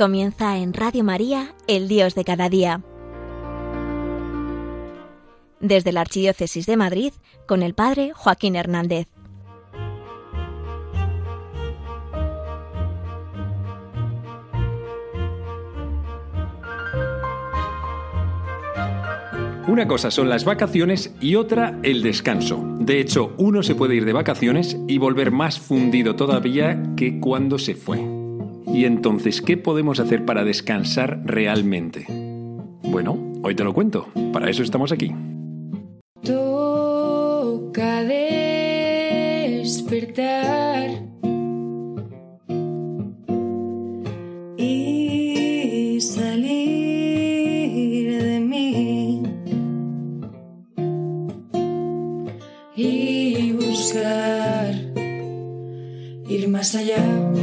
Comienza en Radio María, el Dios de cada día. Desde la Archidiócesis de Madrid, con el Padre Joaquín Hernández. Una cosa son las vacaciones y otra el descanso. De hecho, uno se puede ir de vacaciones y volver más fundido todavía que cuando se fue. Y entonces, ¿qué podemos hacer para descansar realmente? Bueno, hoy te lo cuento. Para eso estamos aquí. Toca despertar. Y salir de mí. Y buscar ir más allá.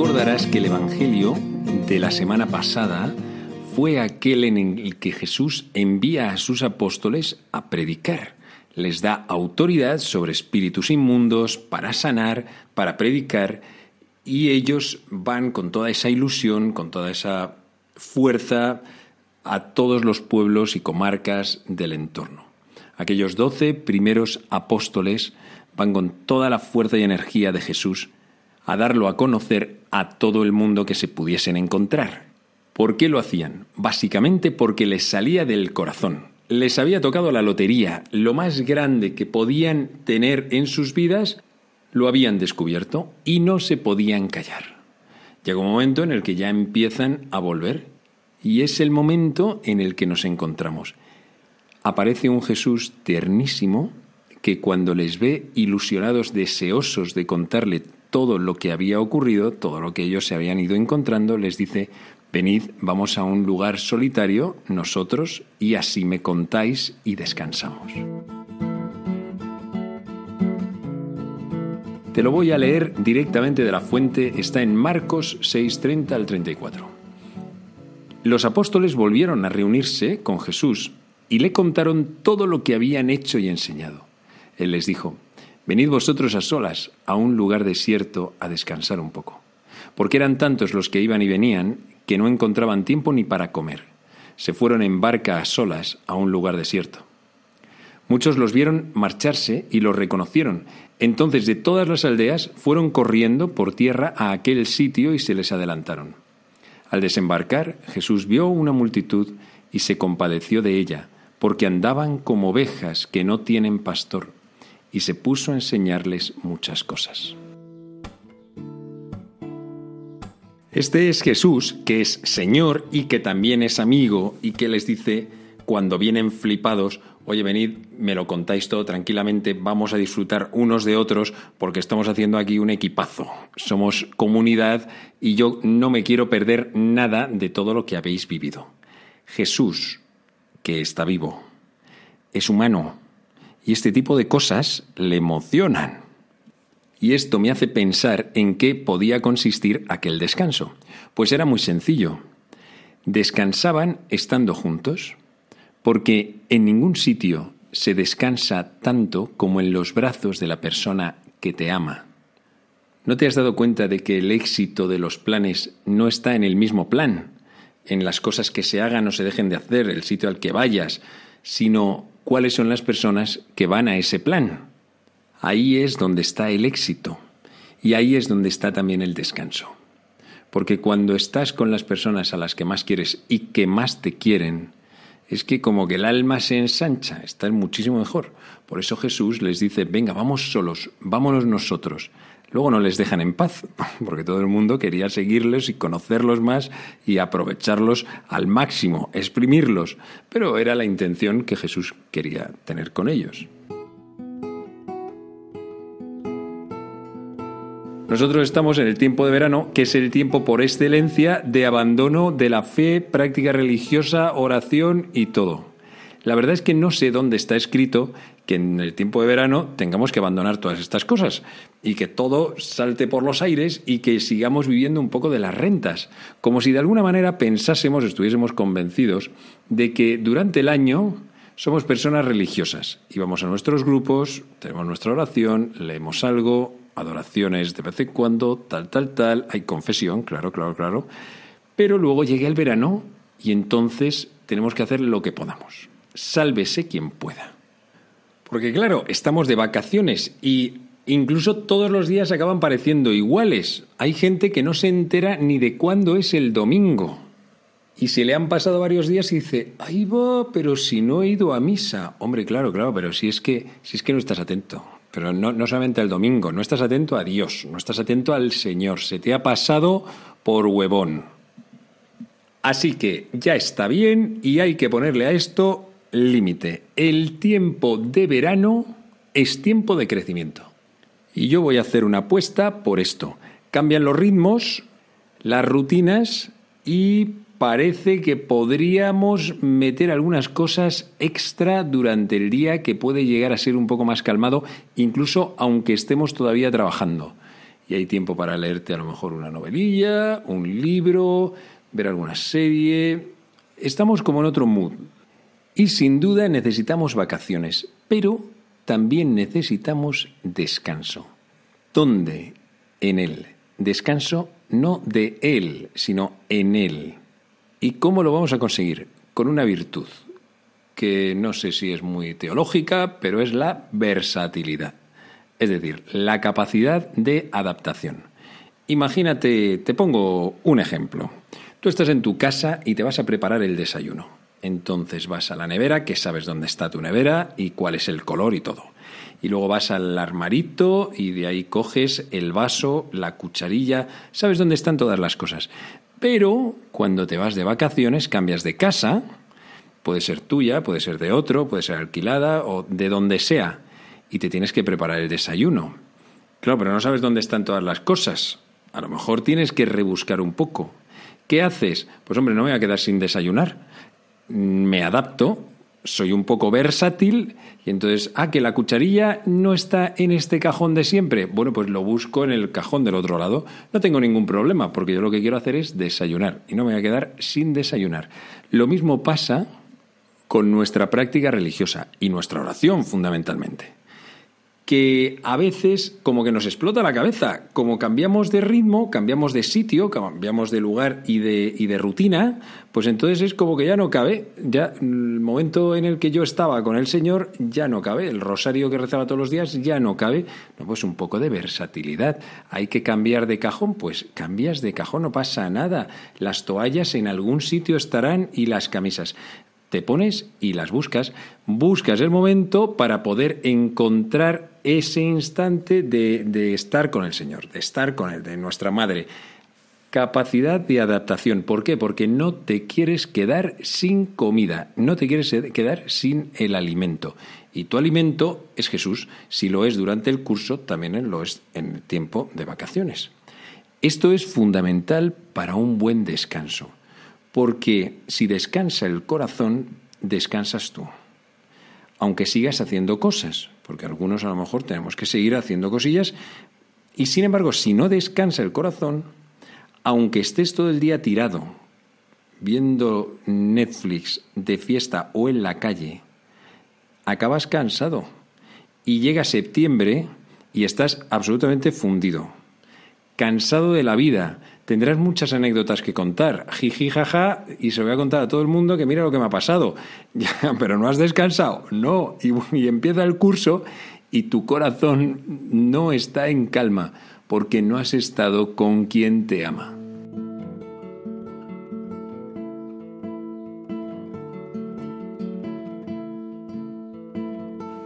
Recordarás que el Evangelio de la semana pasada fue aquel en el que Jesús envía a sus apóstoles a predicar. Les da autoridad sobre espíritus inmundos para sanar, para predicar, y ellos van con toda esa ilusión, con toda esa fuerza a todos los pueblos y comarcas del entorno. Aquellos doce primeros apóstoles van con toda la fuerza y energía de Jesús a darlo a conocer a todo el mundo que se pudiesen encontrar. ¿Por qué lo hacían? Básicamente porque les salía del corazón. Les había tocado la lotería, lo más grande que podían tener en sus vidas, lo habían descubierto y no se podían callar. Llega un momento en el que ya empiezan a volver y es el momento en el que nos encontramos. Aparece un Jesús ternísimo que cuando les ve ilusionados, deseosos de contarle todo lo que había ocurrido, todo lo que ellos se habían ido encontrando, les dice, venid, vamos a un lugar solitario, nosotros, y así me contáis y descansamos. Te lo voy a leer directamente de la fuente, está en Marcos 6:30 al 34. Los apóstoles volvieron a reunirse con Jesús y le contaron todo lo que habían hecho y enseñado. Él les dijo, Venid vosotros a solas a un lugar desierto a descansar un poco, porque eran tantos los que iban y venían que no encontraban tiempo ni para comer. Se fueron en barca a solas a un lugar desierto. Muchos los vieron marcharse y los reconocieron. Entonces de todas las aldeas fueron corriendo por tierra a aquel sitio y se les adelantaron. Al desembarcar, Jesús vio una multitud y se compadeció de ella, porque andaban como ovejas que no tienen pastor y se puso a enseñarles muchas cosas. Este es Jesús, que es Señor y que también es amigo y que les dice, cuando vienen flipados, oye, venid, me lo contáis todo tranquilamente, vamos a disfrutar unos de otros porque estamos haciendo aquí un equipazo. Somos comunidad y yo no me quiero perder nada de todo lo que habéis vivido. Jesús, que está vivo, es humano, y este tipo de cosas le emocionan. Y esto me hace pensar en qué podía consistir aquel descanso. Pues era muy sencillo. Descansaban estando juntos, porque en ningún sitio se descansa tanto como en los brazos de la persona que te ama. ¿No te has dado cuenta de que el éxito de los planes no está en el mismo plan, en las cosas que se hagan o se dejen de hacer, el sitio al que vayas, sino cuáles son las personas que van a ese plan. Ahí es donde está el éxito y ahí es donde está también el descanso. Porque cuando estás con las personas a las que más quieres y que más te quieren, es que como que el alma se ensancha, está muchísimo mejor. Por eso Jesús les dice, venga, vamos solos, vámonos nosotros. Luego no les dejan en paz, porque todo el mundo quería seguirles y conocerlos más y aprovecharlos al máximo, exprimirlos, pero era la intención que Jesús quería tener con ellos. Nosotros estamos en el tiempo de verano, que es el tiempo por excelencia de abandono de la fe, práctica religiosa, oración y todo. La verdad es que no sé dónde está escrito que en el tiempo de verano tengamos que abandonar todas estas cosas y que todo salte por los aires y que sigamos viviendo un poco de las rentas, como si de alguna manera pensásemos, estuviésemos convencidos de que durante el año somos personas religiosas y vamos a nuestros grupos, tenemos nuestra oración, leemos algo, adoraciones de vez en cuando, tal, tal, tal, hay confesión, claro, claro, claro, pero luego llega el verano y entonces tenemos que hacer lo que podamos. Sálvese quien pueda. Porque claro, estamos de vacaciones y incluso todos los días acaban pareciendo iguales. Hay gente que no se entera ni de cuándo es el domingo. Y se le han pasado varios días y dice, ahí va, pero si no he ido a misa. Hombre, claro, claro, pero si es que, si es que no estás atento. Pero no, no solamente el domingo, no estás atento a Dios, no estás atento al Señor. Se te ha pasado por huevón. Así que ya está bien y hay que ponerle a esto límite. El tiempo de verano es tiempo de crecimiento. Y yo voy a hacer una apuesta por esto. Cambian los ritmos, las rutinas y parece que podríamos meter algunas cosas extra durante el día que puede llegar a ser un poco más calmado, incluso aunque estemos todavía trabajando. Y hay tiempo para leerte a lo mejor una novelilla, un libro, ver alguna serie. Estamos como en otro mood. Y sin duda necesitamos vacaciones, pero también necesitamos descanso. ¿Dónde? En él. Descanso no de él, sino en él. ¿Y cómo lo vamos a conseguir? Con una virtud, que no sé si es muy teológica, pero es la versatilidad. Es decir, la capacidad de adaptación. Imagínate, te pongo un ejemplo. Tú estás en tu casa y te vas a preparar el desayuno. Entonces vas a la nevera, que sabes dónde está tu nevera y cuál es el color y todo. Y luego vas al armarito y de ahí coges el vaso, la cucharilla, sabes dónde están todas las cosas. Pero cuando te vas de vacaciones cambias de casa, puede ser tuya, puede ser de otro, puede ser alquilada o de donde sea, y te tienes que preparar el desayuno. Claro, pero no sabes dónde están todas las cosas. A lo mejor tienes que rebuscar un poco. ¿Qué haces? Pues hombre, no me voy a quedar sin desayunar. Me adapto soy un poco versátil y entonces, ah, que la cucharilla no está en este cajón de siempre. Bueno, pues lo busco en el cajón del otro lado. No tengo ningún problema porque yo lo que quiero hacer es desayunar y no me voy a quedar sin desayunar. Lo mismo pasa con nuestra práctica religiosa y nuestra oración fundamentalmente que a veces como que nos explota la cabeza, como cambiamos de ritmo, cambiamos de sitio, cambiamos de lugar y de, y de rutina, pues entonces es como que ya no cabe, ya el momento en el que yo estaba con el Señor ya no cabe, el rosario que rezaba todos los días ya no cabe, pues un poco de versatilidad, hay que cambiar de cajón, pues cambias de cajón, no pasa nada, las toallas en algún sitio estarán y las camisas te pones y las buscas, buscas el momento para poder encontrar ese instante de, estar con el Señor, de estar con Él, de nuestra Madre. Capacidad de adaptación. ¿Por qué? Porque no te quieres quedar sin comida, no te quieres quedar sin el alimento. Y tu alimento es Jesús. Si lo es durante el curso, también lo es en el tiempo de vacaciones. Esto es fundamental para un buen descanso. Porque si descansa el corazón, descansas tú. Aunque sigas haciendo cosas, porque algunos a lo mejor tenemos que seguir haciendo cosillas, y sin embargo, si no descansa el corazón, aunque estés todo el día tirado, viendo Netflix de fiesta o en la calle, acabas cansado y llega septiembre y estás absolutamente fundido, cansado de la vida, tendrás muchas anécdotas que contar, jiji, jaja, y se voy a contar a todo el mundo que mira lo que me ha pasado. Pero no has descansado, no, y, y empieza el curso y tu corazón no está en calma porque no has estado con quien te ama.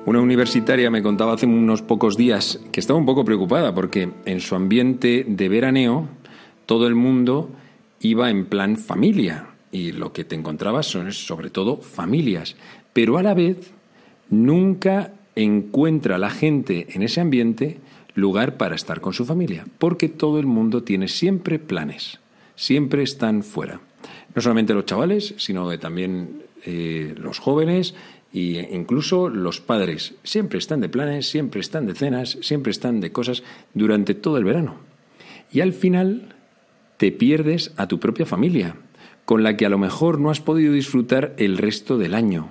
Una universitaria me contaba hace unos pocos días que estaba un poco preocupada porque en su ambiente de veraneo todo el mundo iba en plan familia y lo que te encontrabas son sobre todo familias, pero a la vez nunca encuentra la gente en ese ambiente lugar para estar con su familia, porque todo el mundo tiene siempre planes, siempre están fuera. No solamente los chavales, sino también eh, los jóvenes e incluso los padres. Siempre están de planes, siempre están de cenas, siempre están de cosas durante todo el verano. Y al final te pierdes a tu propia familia, con la que a lo mejor no has podido disfrutar el resto del año.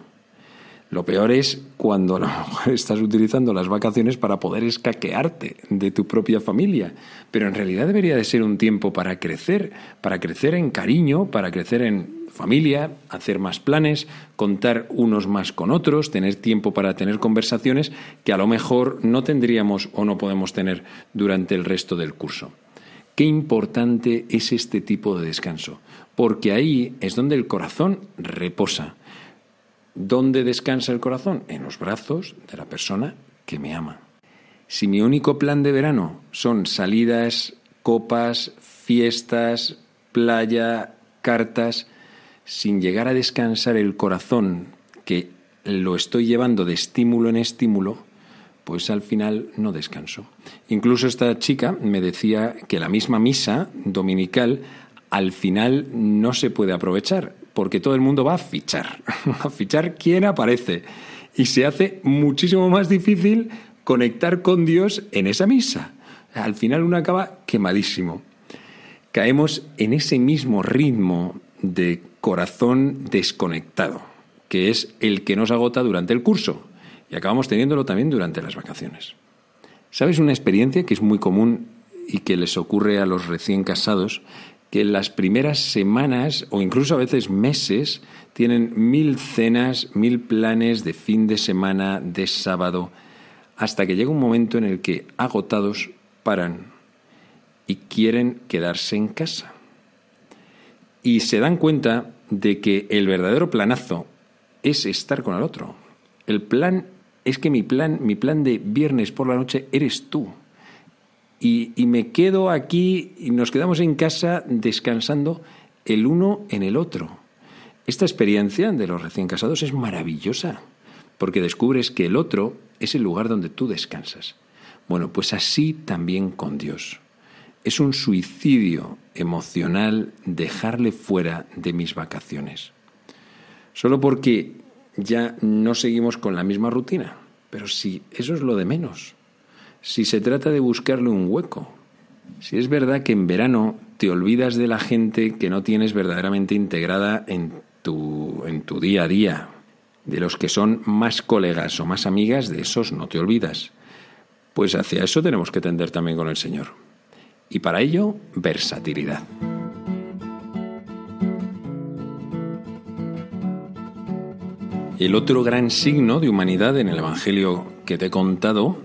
Lo peor es cuando a lo mejor estás utilizando las vacaciones para poder escaquearte de tu propia familia. Pero en realidad debería de ser un tiempo para crecer, para crecer en cariño, para crecer en familia, hacer más planes, contar unos más con otros, tener tiempo para tener conversaciones que a lo mejor no tendríamos o no podemos tener durante el resto del curso. Qué importante es este tipo de descanso, porque ahí es donde el corazón reposa ¿Dónde descansa el corazón? En los brazos de la persona que me ama. Si mi único plan de verano son salidas, copas, fiestas, playa, cartas, sin llegar a descansar el corazón, que lo estoy llevando de estímulo en estímulo, pues al final no descanso. Incluso esta chica me decía que la misma misa dominical al final no se puede aprovechar, porque todo el mundo va a fichar, a fichar quién aparece. Y se hace muchísimo más difícil conectar con Dios en esa misa. Al final uno acaba quemadísimo. Caemos en ese mismo ritmo de corazón desconectado, que es el que nos agota durante el curso. Y acabamos teniéndolo también durante las vacaciones. ¿Sabes una experiencia que es muy común y que les ocurre a los recién casados? que en las primeras semanas o incluso a veces meses tienen mil cenas, mil planes de fin de semana, de sábado, hasta que llega un momento en el que agotados paran y quieren quedarse en casa. Y se dan cuenta de que el verdadero planazo es estar con el otro. El plan es que mi plan, mi plan de viernes por la noche eres tú y, me quedo aquí y nos quedamos en casa descansando el uno en el otro. Esta experiencia de los recién casados es maravillosa, porque descubres que el otro es el lugar donde tú descansas. Bueno, pues así también con Dios. Es un suicidio emocional dejarle fuera de mis vacaciones. Solo porque ya no seguimos con la misma rutina. Pero sí, eso es lo de menos si se trata de buscarle un hueco. Si es verdad que en verano te olvidas de la gente que no tienes verdaderamente integrada en tu, en tu día a día, de los que son más colegas o más amigas, de esos no te olvidas. Pues hacia eso tenemos que tender también con el Señor. Y para ello, versatilidad. El otro gran signo de humanidad en el Evangelio que te he contado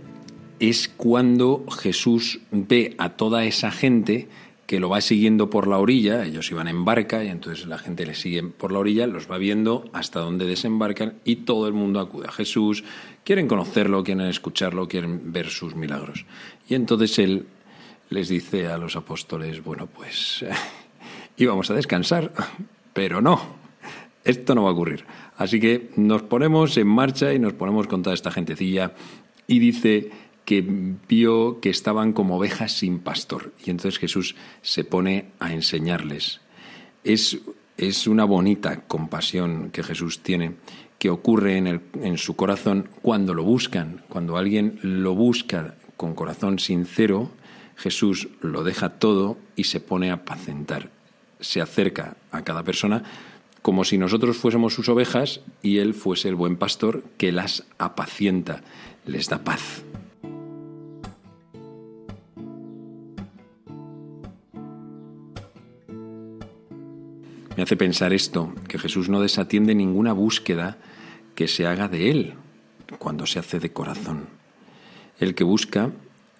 es cuando Jesús ve a toda esa gente que lo va siguiendo por la orilla, ellos iban en barca y entonces la gente le sigue por la orilla, los va viendo hasta donde desembarcan y todo el mundo acude a Jesús, quieren conocerlo, quieren escucharlo, quieren ver sus milagros. Y entonces él les dice a los apóstoles, bueno, pues íbamos a descansar, pero no, esto no va a ocurrir. Así que nos ponemos en marcha y nos ponemos con toda esta gentecilla y dice que vio que estaban como ovejas sin pastor. Y entonces Jesús se pone a enseñarles. Es, es una bonita compasión que Jesús tiene, que ocurre en, el, en su corazón cuando lo buscan, cuando alguien lo busca con corazón sincero, Jesús lo deja todo y se pone a apacentar. Se acerca a cada persona como si nosotros fuésemos sus ovejas y Él fuese el buen pastor que las apacienta, les da paz. Me hace pensar esto, que Jesús no desatiende ninguna búsqueda que se haga de Él cuando se hace de corazón. El que busca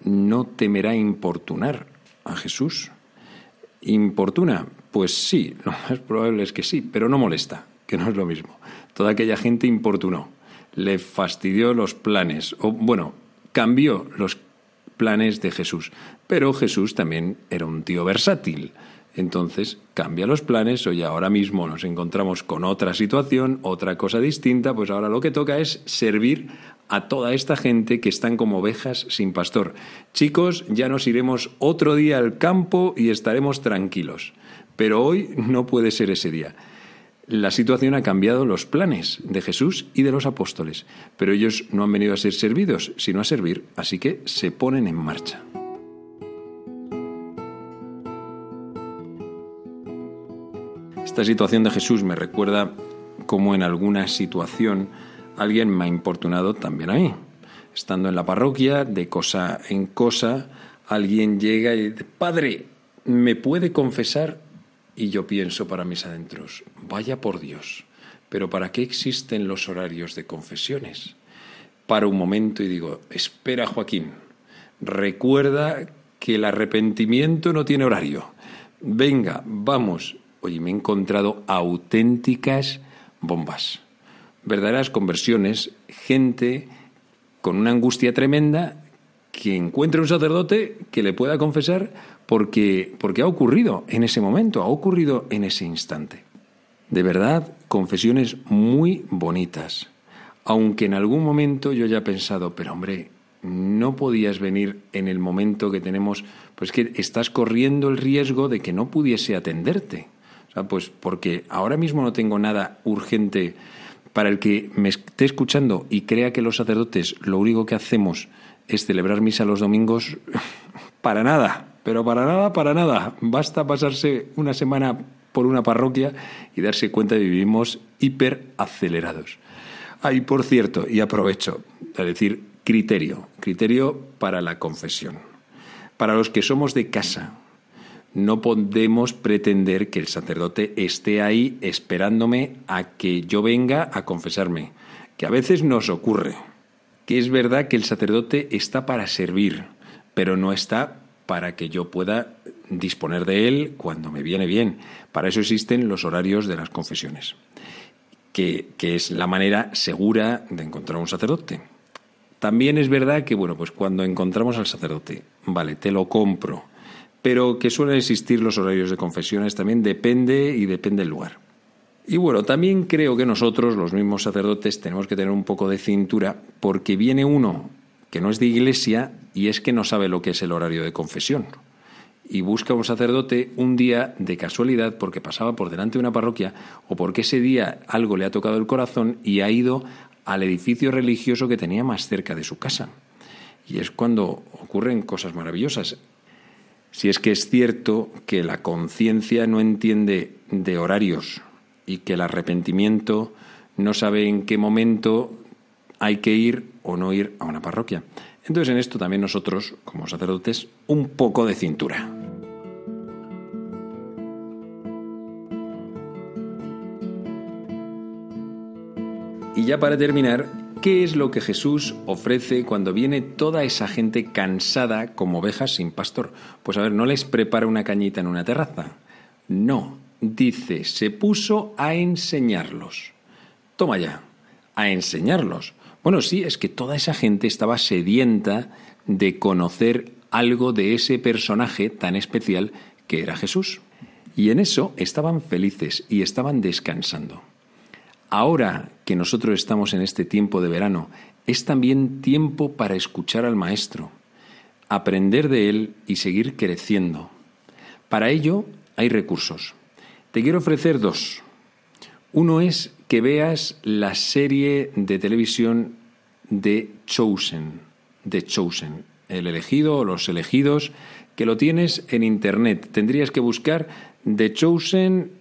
no temerá importunar a Jesús. ¿Importuna? Pues sí, lo más probable es que sí, pero no molesta, que no es lo mismo. Toda aquella gente importunó, le fastidió los planes, o bueno, cambió los planes de Jesús. Pero Jesús también era un tío versátil Entonces cambia los planes, oye, ahora mismo nos encontramos con otra situación, otra cosa distinta, pues ahora lo que toca es servir a toda esta gente que están como ovejas sin pastor. Chicos, ya nos iremos otro día al campo y estaremos tranquilos. Pero hoy no puede ser ese día. La situación ha cambiado los planes de Jesús y de los apóstoles, pero ellos no han venido a ser servidos, sino a servir, así que se ponen en marcha. Esta situación de Jesús me recuerda cómo en alguna situación alguien me ha importunado también a mí. Estando en la parroquia, de cosa en cosa, alguien llega y dice, Padre, ¿me puede confesar? Y yo pienso para mis adentros, vaya por Dios, pero ¿para qué existen los horarios de confesiones? Para un momento y digo, espera Joaquín, recuerda que el arrepentimiento no tiene horario. Venga, vamos. Oye, me he encontrado auténticas bombas verdaderas conversiones, gente con una angustia tremenda que encuentre un sacerdote que le pueda confesar porque, porque ha ocurrido en ese momento, ha ocurrido en ese instante. De verdad, confesiones muy bonitas. Aunque en algún momento yo ya he pensado, pero hombre, no podías venir en el momento que tenemos, pues que estás corriendo el riesgo de que no pudiese atenderte. O sea, pues porque ahora mismo no tengo nada urgente para el que me esté escuchando y crea que los sacerdotes lo único que hacemos es celebrar misa los domingos, para nada, pero para nada, para nada. Basta pasarse una semana por una parroquia y darse cuenta de que vivimos hiper acelerados. Ahí, por cierto, y aprovecho a decir criterio, criterio para la confesión. Para los que somos de casa, no podemos pretender que el sacerdote esté ahí esperándome a que yo venga a confesarme, que a veces nos ocurre, que es verdad que el sacerdote está para servir, pero no está para que yo pueda disponer de él cuando me viene bien. Para eso existen los horarios de las confesiones, que, que es la manera segura de encontrar un sacerdote. También es verdad que, bueno, pues cuando encontramos al sacerdote, vale, te lo compro, pero que suelen existir los horarios de confesiones también depende y depende del lugar. Y bueno, también creo que nosotros, los mismos sacerdotes, tenemos que tener un poco de cintura porque viene uno que no es de iglesia y es que no sabe lo que es el horario de confesión. Y busca un sacerdote un día de casualidad porque pasaba por delante de una parroquia o porque ese día algo le ha tocado el corazón y ha ido al edificio religioso que tenía más cerca de su casa. Y es cuando ocurren cosas maravillosas. Si es que es cierto que la conciencia no entiende de horarios y que el arrepentimiento no sabe en qué momento hay que ir o no ir a una parroquia. Entonces en esto también nosotros, como sacerdotes, un poco de cintura. Y ya para terminar, ¿Qué es lo que Jesús ofrece cuando viene toda esa gente cansada como ovejas sin pastor? Pues a ver, no les prepara una cañita en una terraza. No, dice, se puso a enseñarlos. Toma ya, a enseñarlos. Bueno, sí, es que toda esa gente estaba sedienta de conocer algo de ese personaje tan especial que era Jesús. Y en eso estaban felices y estaban descansando. Ahora que nosotros estamos en este tiempo de verano, es también tiempo para escuchar al Maestro, aprender de Él y seguir creciendo. Para ello hay recursos. Te quiero ofrecer dos. Uno es que veas la serie de televisión de Chosen, de Chosen, el elegido o los elegidos, que lo tienes en Internet. Tendrías que buscar The Chosen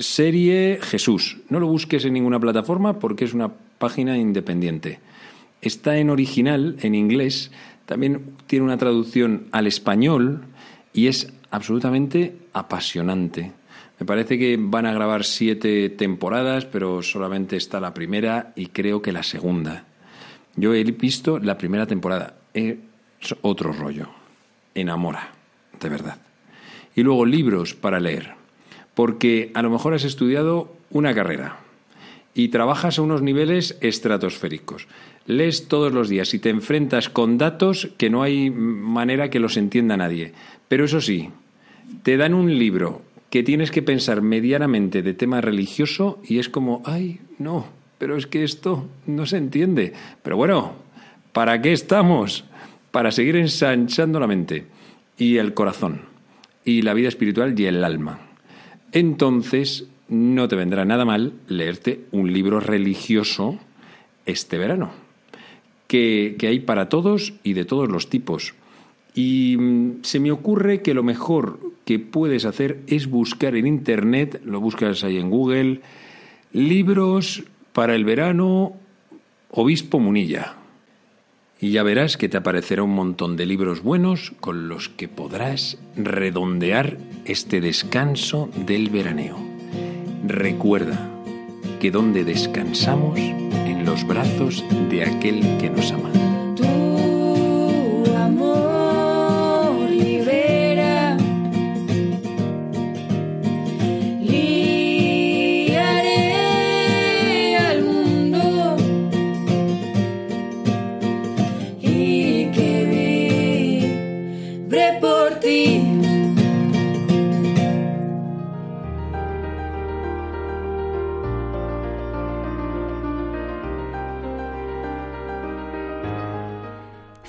serie Jesús. No lo busques en ninguna plataforma porque es una página independiente. Está en original, en inglés, también tiene una traducción al español y es absolutamente apasionante. Me parece que van a grabar siete temporadas, pero solamente está la primera y creo que la segunda. Yo he visto la primera temporada. Es otro rollo. Enamora, de verdad. Y luego libros para leer porque a lo mejor has estudiado una carrera y trabajas a unos niveles estratosféricos. Lees todos los días y te enfrentas con datos que no hay manera que los entienda nadie. Pero eso sí, te dan un libro que tienes que pensar medianamente de tema religioso y es como, ay, no, pero es que esto no se entiende. Pero bueno, ¿para qué estamos? Para seguir ensanchando la mente y el corazón y la vida espiritual y el alma. Entonces, no te vendrá nada mal leerte un libro religioso este verano, que, que hay para todos y de todos los tipos. Y mm, se me ocurre que lo mejor puedes hacer es buscar en Internet, lo buscas ahí en Google, libros para el verano Obispo Munilla. Y ya verás que te aparecerá un montón de libros buenos con los que podrás redondear este descanso del veraneo. Recuerda que donde descansamos en los brazos de aquel que nos ama.